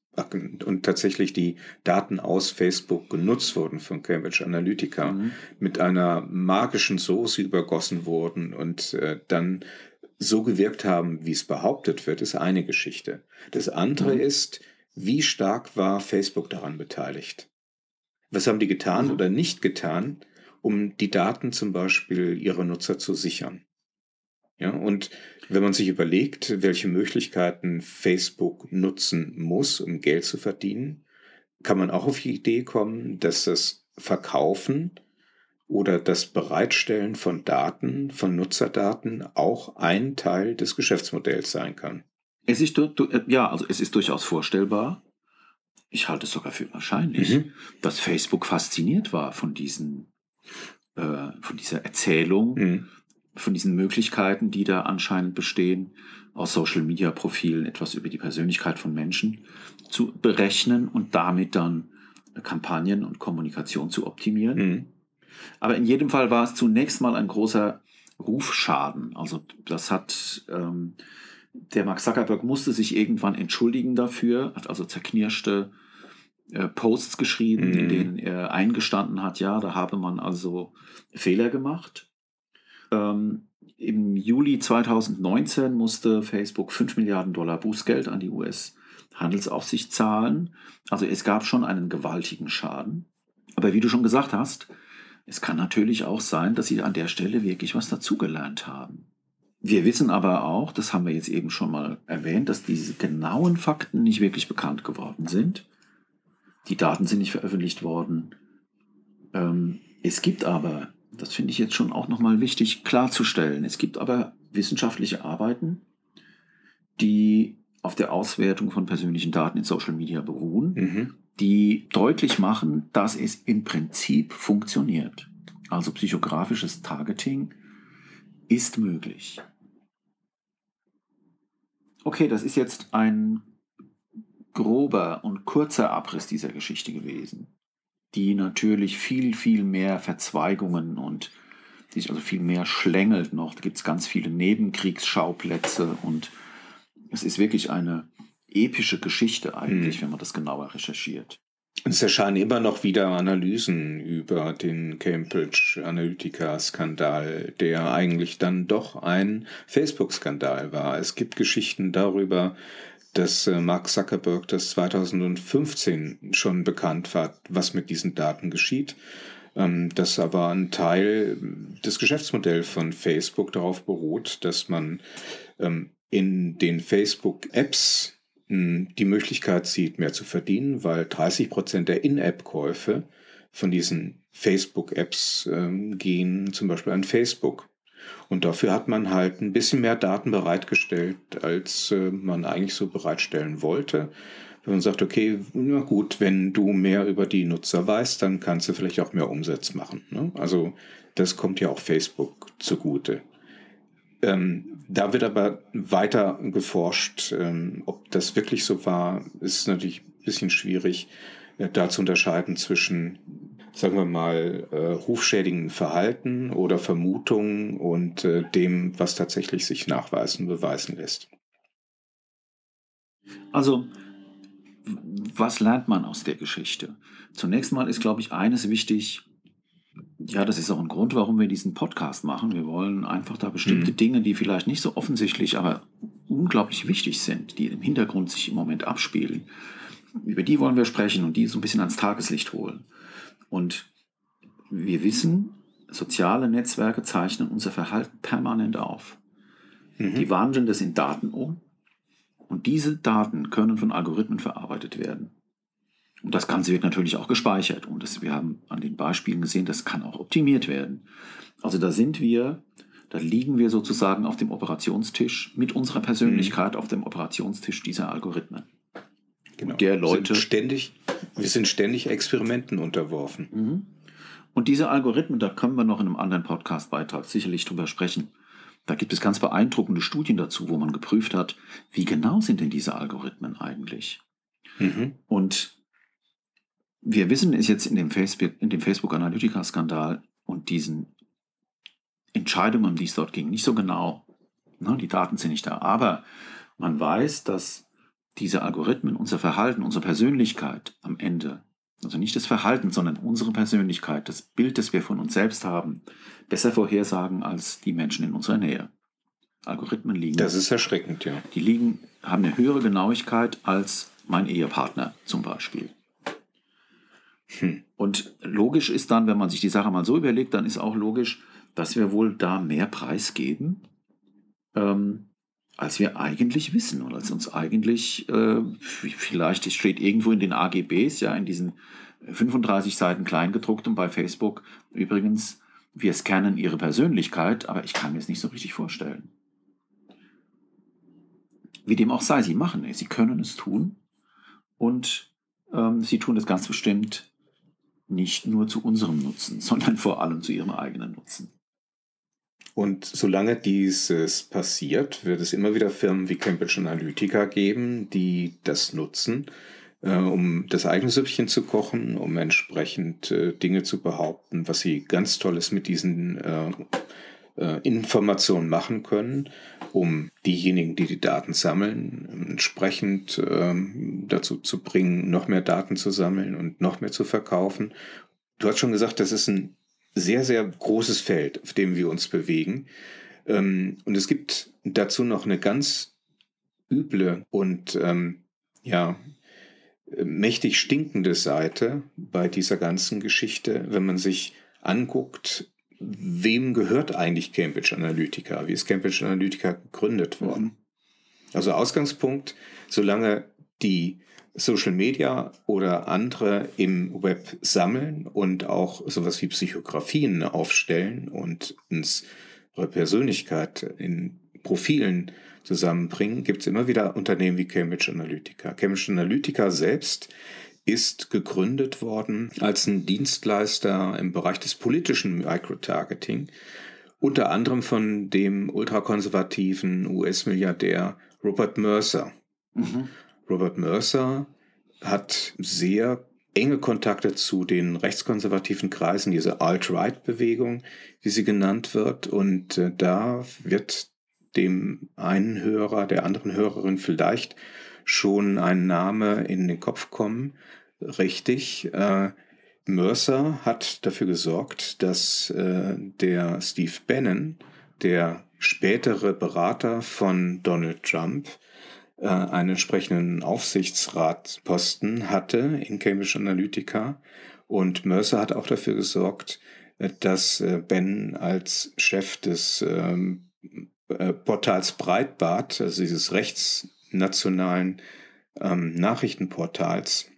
und tatsächlich die Daten aus Facebook genutzt wurden von Cambridge Analytica, mhm. mit einer magischen Soße übergossen wurden und äh, dann so gewirkt haben, wie es behauptet wird, ist eine Geschichte. Das andere mhm. ist, wie stark war Facebook daran beteiligt? Was haben die getan mhm. oder nicht getan, um die Daten zum Beispiel ihrer Nutzer zu sichern? Ja, und wenn man sich überlegt, welche Möglichkeiten Facebook nutzen muss, um Geld zu verdienen, kann man auch auf die Idee kommen, dass das Verkaufen oder das Bereitstellen von Daten, von Nutzerdaten auch ein Teil des Geschäftsmodells sein kann. Es ist, äh, ja, also es ist durchaus vorstellbar. Ich halte es sogar für wahrscheinlich, mhm. dass Facebook fasziniert war von diesen, äh, von dieser Erzählung, mhm. von diesen Möglichkeiten, die da anscheinend bestehen, aus Social Media Profilen etwas über die Persönlichkeit von Menschen zu berechnen und damit dann Kampagnen und Kommunikation zu optimieren. Mhm. Aber in jedem Fall war es zunächst mal ein großer Rufschaden. Also das hat ähm, der Mark Zuckerberg musste sich irgendwann entschuldigen dafür, hat also zerknirschte äh, Posts geschrieben, mhm. in denen er eingestanden hat, ja, da habe man also Fehler gemacht. Ähm, Im Juli 2019 musste Facebook 5 Milliarden Dollar Bußgeld an die US-Handelsaufsicht zahlen. Also es gab schon einen gewaltigen Schaden. Aber wie du schon gesagt hast, es kann natürlich auch sein, dass sie an der Stelle wirklich was dazugelernt haben. Wir wissen aber auch, das haben wir jetzt eben schon mal erwähnt, dass diese genauen Fakten nicht wirklich bekannt geworden sind. Die Daten sind nicht veröffentlicht worden. Ähm, es gibt aber, das finde ich jetzt schon auch nochmal wichtig klarzustellen, es gibt aber wissenschaftliche Arbeiten, die auf der Auswertung von persönlichen Daten in Social Media beruhen, Mhm. Die deutlich machen, dass es im Prinzip funktioniert. Also psychografisches Targeting ist möglich. Okay, das ist jetzt ein grober und kurzer Abriss dieser Geschichte gewesen, die natürlich viel, viel mehr Verzweigungen und sich also viel mehr schlängelt noch. Da gibt es ganz viele Nebenkriegsschauplätze und es ist wirklich eine epische Geschichte eigentlich, Mhm. wenn man das genauer recherchiert. Es erscheinen immer noch wieder Analysen über den Cambridge Analytica-Skandal, der eigentlich dann doch ein Facebook-Skandal war. Es gibt Geschichten darüber, dass äh, Mark Zuckerberg das 2015 schon bekannt war, was mit diesen Daten geschieht. Ähm, Dass aber ein Teil des Geschäftsmodells von Facebook darauf beruht, dass man ähm, in den Facebook-Apps die Möglichkeit sieht, mehr zu verdienen, weil 30 Prozent der In-App-Käufe von diesen Facebook-Apps ähm, gehen zum Beispiel an Facebook. Und dafür hat man halt ein bisschen mehr Daten bereitgestellt, als äh, man eigentlich so bereitstellen wollte. Wenn man sagt, okay, na gut, wenn du mehr über die Nutzer weißt, dann kannst du vielleicht auch mehr Umsatz machen. Ne? Also das kommt ja auch Facebook zugute. Ähm, da wird aber weiter geforscht, ähm, ob das wirklich so war, ist natürlich ein bisschen schwierig, äh, da zu unterscheiden zwischen, sagen wir mal, äh, rufschädigenden Verhalten oder Vermutungen und äh, dem, was tatsächlich sich nachweisen, beweisen lässt. Also, was lernt man aus der Geschichte? Zunächst mal ist, glaube ich, eines wichtig. Ja, das ist auch ein Grund, warum wir diesen Podcast machen. Wir wollen einfach da bestimmte Mhm. Dinge, die vielleicht nicht so offensichtlich, aber unglaublich wichtig sind, die im Hintergrund sich im Moment abspielen. Über die wollen wir sprechen und die so ein bisschen ans Tageslicht holen. Und wir wissen, soziale Netzwerke zeichnen unser Verhalten permanent auf. Mhm. Die wandeln das in Daten um und diese Daten können von Algorithmen verarbeitet werden. Und das Ganze wird natürlich auch gespeichert und das, wir haben an den Beispielen gesehen, das kann auch optimiert werden. Also da sind wir, da liegen wir sozusagen auf dem Operationstisch mit unserer Persönlichkeit auf dem Operationstisch dieser Algorithmen. Genau. der Wir Leute- Sind ständig, wir sind ständig Experimenten unterworfen. Mhm. Und diese Algorithmen, da können wir noch in einem anderen Podcast-Beitrag sicherlich drüber sprechen. Da gibt es ganz beeindruckende Studien dazu, wo man geprüft hat, wie genau sind denn diese Algorithmen eigentlich? Mhm. Und wir wissen es jetzt in dem Facebook, in dem Facebook Analytica-Skandal und diesen Entscheidungen, die es dort ging, nicht so genau. Ne, die Daten sind nicht da. Aber man weiß, dass diese Algorithmen unser Verhalten, unsere Persönlichkeit am Ende, also nicht das Verhalten, sondern unsere Persönlichkeit, das Bild, das wir von uns selbst haben, besser vorhersagen als die Menschen in unserer Nähe. Algorithmen liegen Das ist erschreckend, ja. die liegen, haben eine höhere Genauigkeit als mein Ehepartner zum Beispiel. Hm. Und logisch ist dann, wenn man sich die Sache mal so überlegt, dann ist auch logisch, dass wir wohl da mehr Preis geben, ähm, als wir eigentlich wissen und als uns eigentlich, äh, vielleicht steht irgendwo in den AGBs, ja, in diesen 35 Seiten kleingedruckt und bei Facebook übrigens, wir scannen ihre Persönlichkeit, aber ich kann mir es nicht so richtig vorstellen. Wie dem auch sei, sie machen es, sie können es tun und ähm, sie tun es ganz bestimmt nicht nur zu unserem Nutzen, sondern vor allem zu ihrem eigenen Nutzen. Und solange dieses passiert, wird es immer wieder Firmen wie Cambridge Analytica geben, die das nutzen, äh, um das eigene Süppchen zu kochen, um entsprechend äh, Dinge zu behaupten, was sie ganz Tolles mit diesen äh, äh, Informationen machen können, um diejenigen, die die Daten sammeln, entsprechend ähm, dazu zu bringen, noch mehr Daten zu sammeln und noch mehr zu verkaufen. Du hast schon gesagt, das ist ein sehr, sehr großes Feld, auf dem wir uns bewegen. Ähm, und es gibt dazu noch eine ganz üble und ähm, ja, mächtig stinkende Seite bei dieser ganzen Geschichte, wenn man sich anguckt, wem gehört eigentlich Cambridge Analytica? Wie ist Cambridge Analytica gegründet worden? Also Ausgangspunkt, solange die Social Media oder andere im Web sammeln und auch sowas wie Psychografien aufstellen und unsere Persönlichkeit in Profilen zusammenbringen, gibt es immer wieder Unternehmen wie Cambridge Analytica. Cambridge Analytica selbst ist gegründet worden als ein Dienstleister im Bereich des politischen Microtargeting, unter anderem von dem ultrakonservativen US-Milliardär Robert Mercer. Mhm. Robert Mercer hat sehr enge Kontakte zu den rechtskonservativen Kreisen, diese Alt-Right-Bewegung, wie sie genannt wird. Und äh, da wird dem einen Hörer, der anderen Hörerin vielleicht schon ein Name in den Kopf kommen. Richtig, äh, Mercer hat dafür gesorgt, dass äh, der Steve Bannon, der spätere Berater von Donald Trump, äh, einen entsprechenden Aufsichtsratposten hatte in Cambridge Analytica. Und Mercer hat auch dafür gesorgt, äh, dass äh, Ben als Chef des ähm, Portals Breitbart, also dieses rechtsnationalen ähm, Nachrichtenportals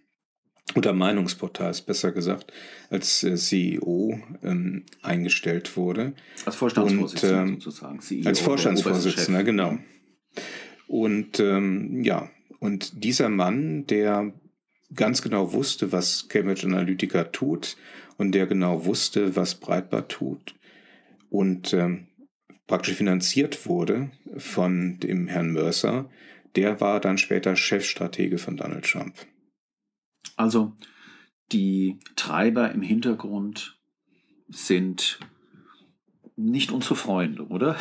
oder Meinungsportals, besser gesagt, als CEO ähm, eingestellt wurde. Als Vorstandsvorsitzender Und, ähm, sozusagen. CEO als Vorstandsvorsitzender, genau. Und ähm, ja, und dieser Mann, der ganz genau wusste, was Cambridge Analytica tut und der genau wusste, was Breitbart tut und ähm, praktisch finanziert wurde von dem Herrn Mercer, der war dann später Chefstratege von Donald Trump. Also die Treiber im Hintergrund sind nicht unsere Freunde, oder?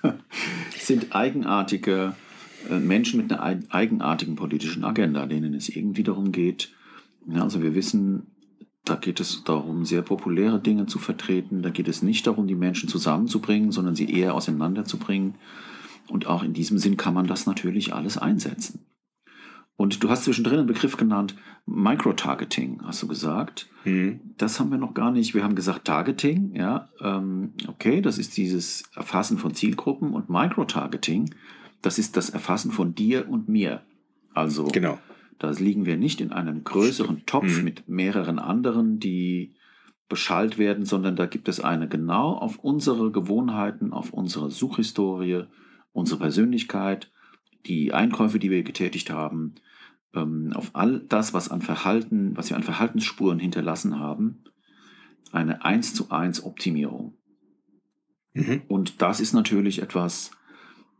sind eigenartige äh, Menschen mit einer eigenartigen politischen Agenda, denen es irgendwie darum geht, also wir wissen, da geht es darum, sehr populäre Dinge zu vertreten. Da geht es nicht darum, die Menschen zusammenzubringen, sondern sie eher auseinanderzubringen. Und auch in diesem Sinn kann man das natürlich alles einsetzen. Und du hast zwischendrin einen Begriff genannt, Microtargeting, hast du gesagt. Mhm. Das haben wir noch gar nicht. Wir haben gesagt Targeting, ja. Ähm, okay, das ist dieses Erfassen von Zielgruppen und Microtargeting das ist das Erfassen von dir und mir. Also genau. da liegen wir nicht in einem größeren Topf mhm. mit mehreren anderen, die beschallt werden, sondern da gibt es eine genau auf unsere Gewohnheiten, auf unsere Suchhistorie, unsere Persönlichkeit, die Einkäufe, die wir getätigt haben, ähm, auf all das, was an Verhalten, was wir an Verhaltensspuren hinterlassen haben, eine 1 zu 1 Optimierung. Mhm. Und das ist natürlich etwas,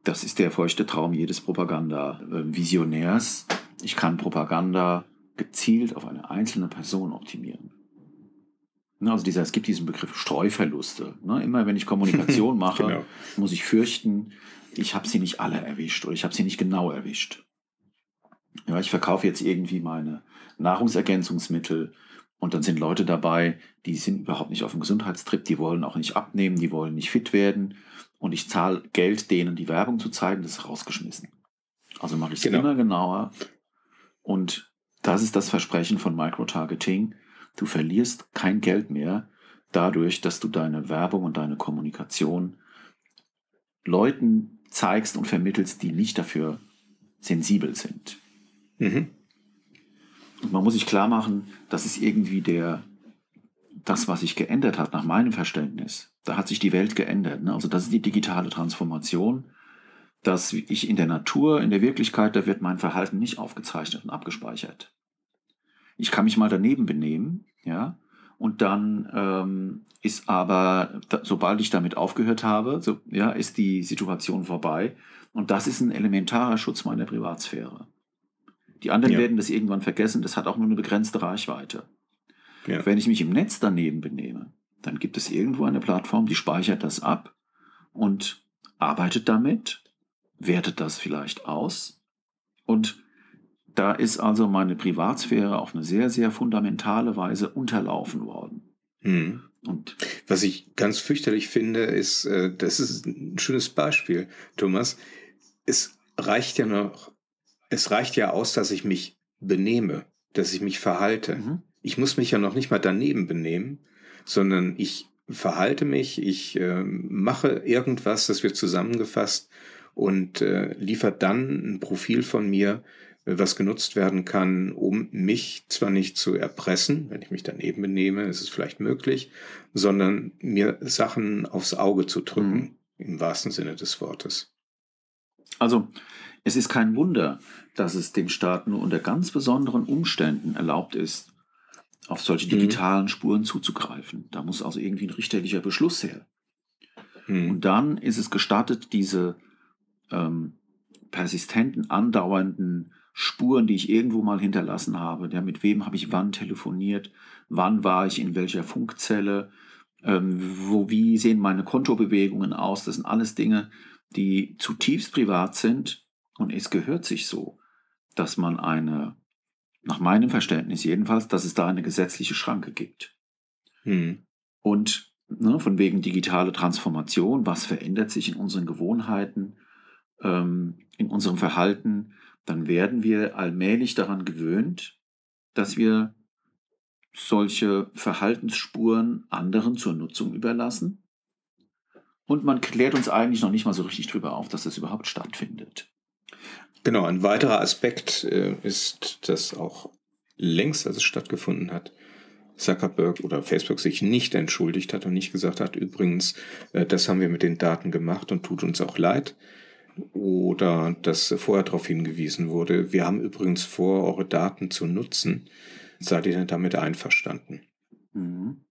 das ist der feuchte Traum jedes Propaganda-Visionärs. Ich kann Propaganda gezielt auf eine einzelne Person optimieren. Also dieser, es gibt diesen Begriff Streuverluste. Ne? Immer wenn ich Kommunikation mache, genau. muss ich fürchten, ich habe sie nicht alle erwischt oder ich habe sie nicht genau erwischt. Ja, ich verkaufe jetzt irgendwie meine Nahrungsergänzungsmittel und dann sind Leute dabei, die sind überhaupt nicht auf dem Gesundheitstrip, die wollen auch nicht abnehmen, die wollen nicht fit werden und ich zahle Geld, denen die Werbung zu zeigen, das ist rausgeschmissen. Also mache ich es genau. immer genauer. Und das ist das Versprechen von Microtargeting. Du verlierst kein Geld mehr dadurch, dass du deine Werbung und deine Kommunikation Leuten zeigst und vermittelst, die nicht dafür sensibel sind. Mhm. Und man muss sich klar machen, das ist irgendwie der, das, was sich geändert hat, nach meinem Verständnis, da hat sich die Welt geändert. Ne? Also das ist die digitale Transformation, dass ich in der Natur, in der Wirklichkeit, da wird mein Verhalten nicht aufgezeichnet und abgespeichert. Ich kann mich mal daneben benehmen, ja, und dann ähm, ist aber, da, sobald ich damit aufgehört habe, so, ja, ist die Situation vorbei. Und das ist ein elementarer Schutz meiner Privatsphäre. Die anderen ja. werden das irgendwann vergessen, das hat auch nur eine begrenzte Reichweite. Ja. Wenn ich mich im Netz daneben benehme, dann gibt es irgendwo eine Plattform, die speichert das ab und arbeitet damit, wertet das vielleicht aus. Und da ist also meine Privatsphäre auf eine sehr, sehr fundamentale Weise unterlaufen worden. Hm. Und was ich ganz fürchterlich finde, ist, äh, das ist ein schönes Beispiel, Thomas. Es reicht ja noch, es reicht ja aus, dass ich mich benehme, dass ich mich verhalte. Mhm. Ich muss mich ja noch nicht mal daneben benehmen, sondern ich verhalte mich, ich äh, mache irgendwas, das wird zusammengefasst und äh, liefert dann ein Profil von mir, was genutzt werden kann, um mich zwar nicht zu erpressen, wenn ich mich daneben benehme, ist es vielleicht möglich, sondern mir Sachen aufs Auge zu drücken, mhm. im wahrsten Sinne des Wortes. Also es ist kein Wunder, dass es den Staaten nur unter ganz besonderen Umständen erlaubt ist, auf solche Mhm. digitalen Spuren zuzugreifen. Da muss also irgendwie ein richterlicher Beschluss her. Hm. Und dann ist es gestattet, diese ähm, persistenten, andauernden Spuren, die ich irgendwo mal hinterlassen habe, ja, mit wem habe ich wann telefoniert, wann war ich in welcher Funkzelle, ähm, wo, wie sehen meine Kontobewegungen aus, das sind alles Dinge, die zutiefst privat sind. Und es gehört sich so, dass man eine, nach meinem Verständnis jedenfalls, dass es da eine gesetzliche Schranke gibt. Hm. Und ne, von wegen digitale Transformation, was verändert sich in unseren Gewohnheiten, ähm, in unserem Verhalten, dann werden wir allmählich daran gewöhnt, dass wir solche Verhaltensspuren anderen zur Nutzung überlassen. Und man klärt uns eigentlich noch nicht mal so richtig drüber auf, dass das überhaupt stattfindet. Genau, ein weiterer Aspekt äh, ist, dass auch längst, als es stattgefunden hat, Zuckerberg oder Facebook sich nicht entschuldigt hat und nicht gesagt hat, übrigens, äh, das haben wir mit den Daten gemacht und tut uns auch leid. Oder dass vorher darauf hingewiesen wurde, wir haben übrigens vor, eure Daten zu nutzen. Seid ihr denn damit einverstanden? Mhm.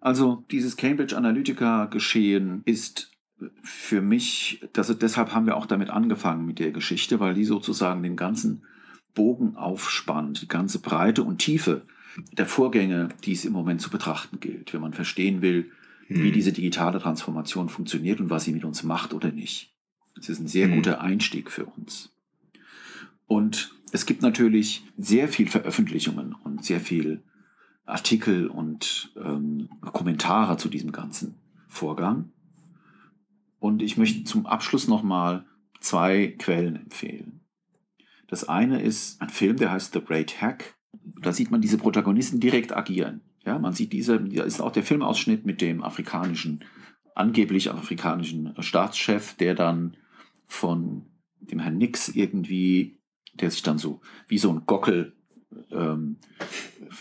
Also dieses Cambridge Analytica-Geschehen ist für mich, das, deshalb haben wir auch damit angefangen mit der Geschichte, weil die sozusagen den ganzen Bogen aufspannt, die ganze Breite und Tiefe der Vorgänge, die es im Moment zu betrachten gilt, wenn man verstehen will, wie Hm. diese digitale Transformation funktioniert und was sie mit uns macht oder nicht. Das ist ein sehr Hm. guter Einstieg für uns. Und es gibt natürlich sehr viel Veröffentlichungen und sehr viel Artikel und ähm, Kommentare zu diesem ganzen Vorgang. Und ich möchte zum Abschluss nochmal zwei Quellen empfehlen. Das eine ist ein Film, der heißt The Great Hack. Da sieht man diese Protagonisten direkt agieren. Ja, man sieht diese, da ist auch der Filmausschnitt mit dem afrikanischen, angeblich afrikanischen Staatschef, der dann von dem Herrn Nix irgendwie, der sich dann so wie so ein Gockel ähm,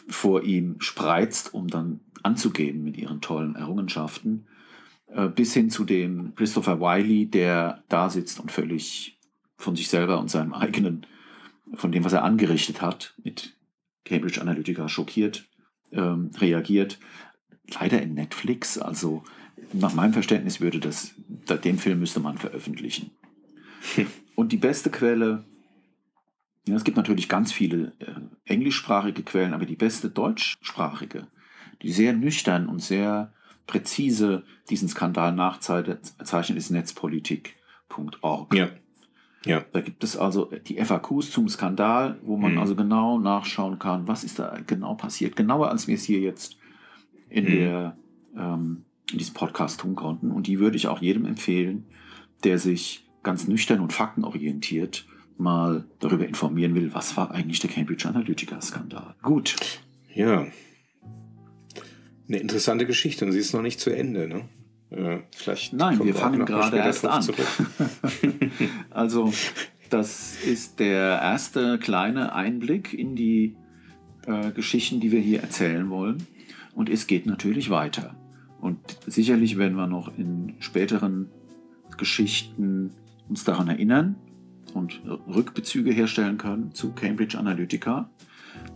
vor ihm spreizt, um dann anzugeben mit ihren tollen Errungenschaften, äh, bis hin zu dem Christopher Wiley, der da sitzt und völlig von sich selber und seinem eigenen, von dem, was er angerichtet hat, mit Cambridge Analytica schockiert ähm, reagiert. Leider in Netflix, also nach meinem Verständnis würde das, da- den Film müsste man veröffentlichen. Und die beste Quelle, ja, es gibt natürlich ganz viele äh, englischsprachige Quellen, aber die beste deutschsprachige, die sehr nüchtern und sehr präzise diesen Skandal nachzeichnet, ist netzpolitik.org. Ja. Ja. Da gibt es also die FAQs zum Skandal, wo man Mhm. also genau nachschauen kann, was ist da genau passiert. Genauer als wir es hier jetzt in, Mhm. der, ähm, in diesem Podcast tun konnten. Und die würde ich auch jedem empfehlen, der sich ganz nüchtern und faktenorientiert mal darüber informieren will, was war eigentlich der Cambridge Analytica-Skandal. Gut. Ja. Eine interessante Geschichte und sie ist noch nicht zu Ende, ne? Äh, vielleicht Nein, wir fangen gerade erst an. Also, das ist der erste kleine Einblick in die äh, Geschichten, die wir hier erzählen wollen. Und es geht natürlich weiter. Und sicherlich werden wir noch in späteren Geschichten uns daran erinnern und Rückbezüge herstellen können zu Cambridge Analytica.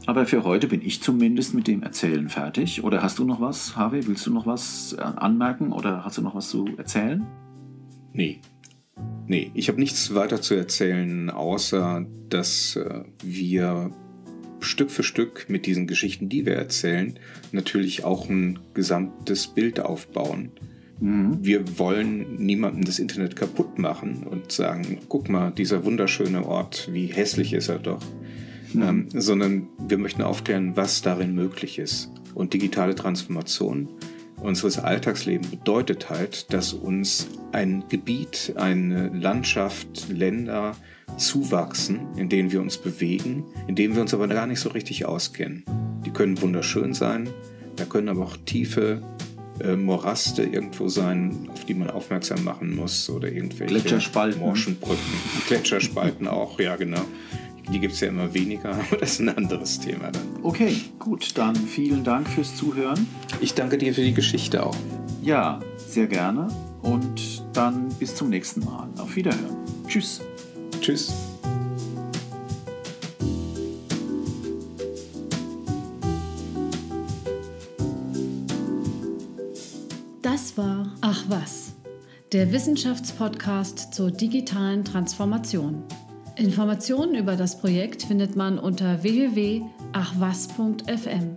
Aber für heute bin ich zumindest mit dem Erzählen fertig. Oder hast du noch was, Harvey? Willst du noch was äh, anmerken oder hast du noch was zu erzählen? Nee. Nee, ich habe nichts weiter zu erzählen, außer dass äh, wir Stück für Stück mit diesen Geschichten, die wir erzählen, natürlich auch ein gesamtes Bild aufbauen. Mhm. Wir wollen niemandem das Internet kaputt machen und sagen, guck mal, dieser wunderschöne Ort, wie hässlich ist er doch. Mhm. Ähm, sondern wir möchten aufklären, was darin möglich ist. Und digitale Transformation unseres Alltagslebens bedeutet halt, dass uns ein Gebiet, eine Landschaft, Länder zuwachsen, in denen wir uns bewegen, in denen wir uns aber gar nicht so richtig auskennen. Die können wunderschön sein, da können aber auch tiefe äh, Moraste irgendwo sein, auf die man aufmerksam machen muss oder irgendwelche Gletscherspalten. Morschenbrücken. Gletscherspalten auch, ja genau. Die gibt es ja immer weniger, aber das ist ein anderes Thema dann. Okay, gut, dann vielen Dank fürs Zuhören. Ich danke dir für die Geschichte auch. Ja, sehr gerne. Und dann bis zum nächsten Mal. Auf Wiederhören. Tschüss. Tschüss. Das war Ach was, der Wissenschaftspodcast zur digitalen Transformation. Informationen über das Projekt findet man unter www.achwas.fm.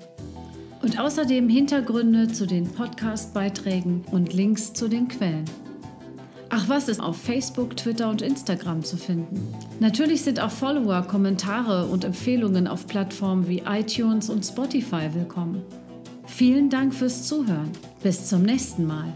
Und außerdem Hintergründe zu den Podcast-Beiträgen und Links zu den Quellen. Ach was ist auf Facebook, Twitter und Instagram zu finden. Natürlich sind auch Follower, Kommentare und Empfehlungen auf Plattformen wie iTunes und Spotify willkommen. Vielen Dank fürs Zuhören. Bis zum nächsten Mal.